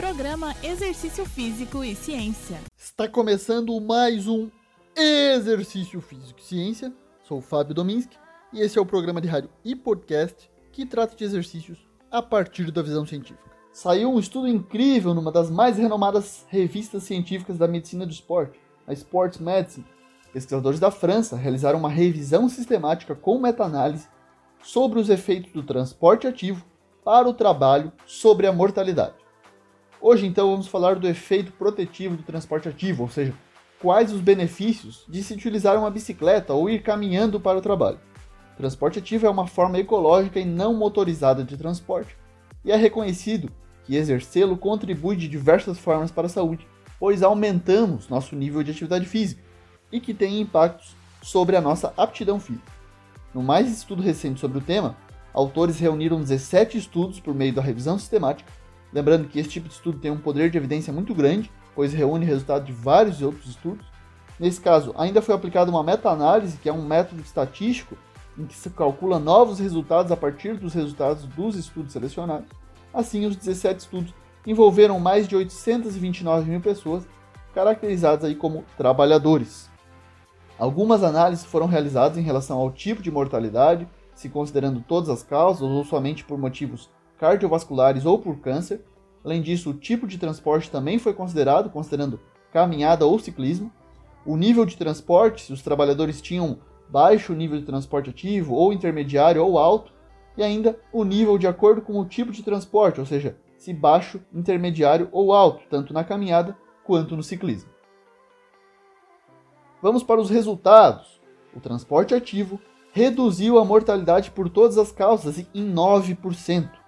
Programa Exercício Físico e Ciência. Está começando mais um Exercício Físico e Ciência. Sou o Fábio Dominski e esse é o programa de rádio e podcast que trata de exercícios a partir da visão científica. Saiu um estudo incrível numa das mais renomadas revistas científicas da medicina do esporte, a Sports Medicine. Pesquisadores da França realizaram uma revisão sistemática com meta-análise sobre os efeitos do transporte ativo para o trabalho sobre a mortalidade. Hoje, então, vamos falar do efeito protetivo do transporte ativo, ou seja, quais os benefícios de se utilizar uma bicicleta ou ir caminhando para o trabalho. Transporte ativo é uma forma ecológica e não motorizada de transporte, e é reconhecido que exercê-lo contribui de diversas formas para a saúde, pois aumentamos nosso nível de atividade física e que tem impactos sobre a nossa aptidão física. No mais estudo recente sobre o tema, autores reuniram 17 estudos por meio da revisão sistemática Lembrando que esse tipo de estudo tem um poder de evidência muito grande, pois reúne resultados de vários outros estudos. Nesse caso, ainda foi aplicada uma meta-análise, que é um método estatístico em que se calcula novos resultados a partir dos resultados dos estudos selecionados. Assim, os 17 estudos envolveram mais de 829 mil pessoas, caracterizadas aí como trabalhadores. Algumas análises foram realizadas em relação ao tipo de mortalidade, se considerando todas as causas ou somente por motivos cardiovasculares ou por câncer. Além disso, o tipo de transporte também foi considerado, considerando caminhada ou ciclismo. O nível de transporte, se os trabalhadores tinham baixo nível de transporte ativo, ou intermediário ou alto, e ainda o nível de acordo com o tipo de transporte, ou seja, se baixo, intermediário ou alto, tanto na caminhada quanto no ciclismo. Vamos para os resultados. O transporte ativo reduziu a mortalidade por todas as causas em 9%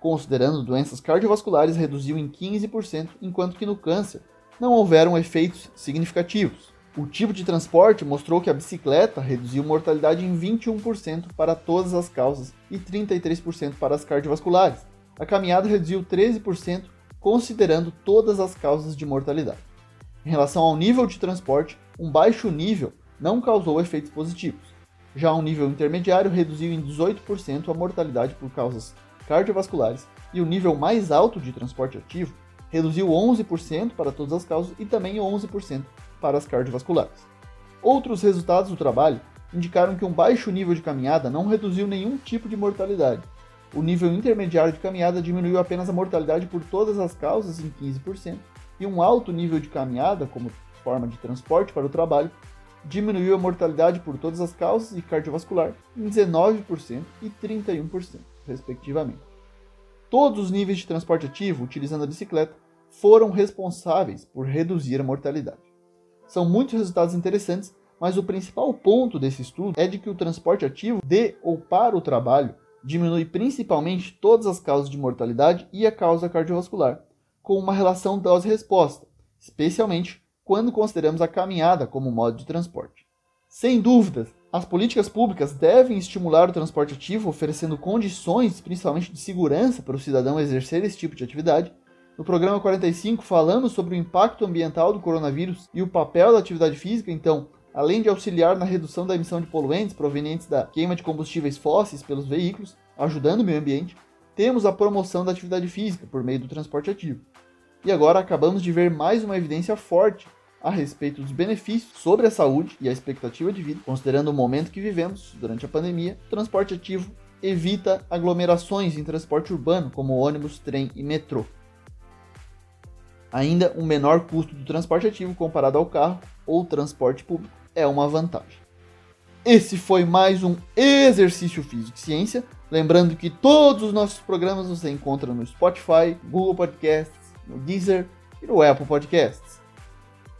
considerando doenças cardiovasculares, reduziu em 15%, enquanto que no câncer não houveram efeitos significativos. O tipo de transporte mostrou que a bicicleta reduziu mortalidade em 21% para todas as causas e 33% para as cardiovasculares. A caminhada reduziu 13%, considerando todas as causas de mortalidade. Em relação ao nível de transporte, um baixo nível não causou efeitos positivos. Já um nível intermediário reduziu em 18% a mortalidade por causas cardiovasculares e o nível mais alto de transporte ativo reduziu 11% para todas as causas e também 11% para as cardiovasculares. Outros resultados do trabalho indicaram que um baixo nível de caminhada não reduziu nenhum tipo de mortalidade. O nível intermediário de caminhada diminuiu apenas a mortalidade por todas as causas em 15%, e um alto nível de caminhada, como forma de transporte para o trabalho, diminuiu a mortalidade por todas as causas e cardiovascular em 19% e 31% respectivamente. Todos os níveis de transporte ativo utilizando a bicicleta foram responsáveis por reduzir a mortalidade. São muitos resultados interessantes, mas o principal ponto desse estudo é de que o transporte ativo de ou para o trabalho diminui principalmente todas as causas de mortalidade e a causa cardiovascular, com uma relação dose-resposta, especialmente quando consideramos a caminhada como modo de transporte. Sem dúvidas, as políticas públicas devem estimular o transporte ativo, oferecendo condições, principalmente de segurança, para o cidadão exercer esse tipo de atividade. No programa 45, falamos sobre o impacto ambiental do coronavírus e o papel da atividade física, então, além de auxiliar na redução da emissão de poluentes provenientes da queima de combustíveis fósseis pelos veículos, ajudando o meio ambiente, temos a promoção da atividade física por meio do transporte ativo. E agora acabamos de ver mais uma evidência forte a respeito dos benefícios sobre a saúde e a expectativa de vida, considerando o momento que vivemos durante a pandemia, o transporte ativo evita aglomerações em transporte urbano, como ônibus, trem e metrô. Ainda, um menor custo do transporte ativo comparado ao carro ou transporte público é uma vantagem. Esse foi mais um Exercício Físico e Ciência. Lembrando que todos os nossos programas você encontra no Spotify, Google Podcasts, no Deezer e no Apple Podcasts.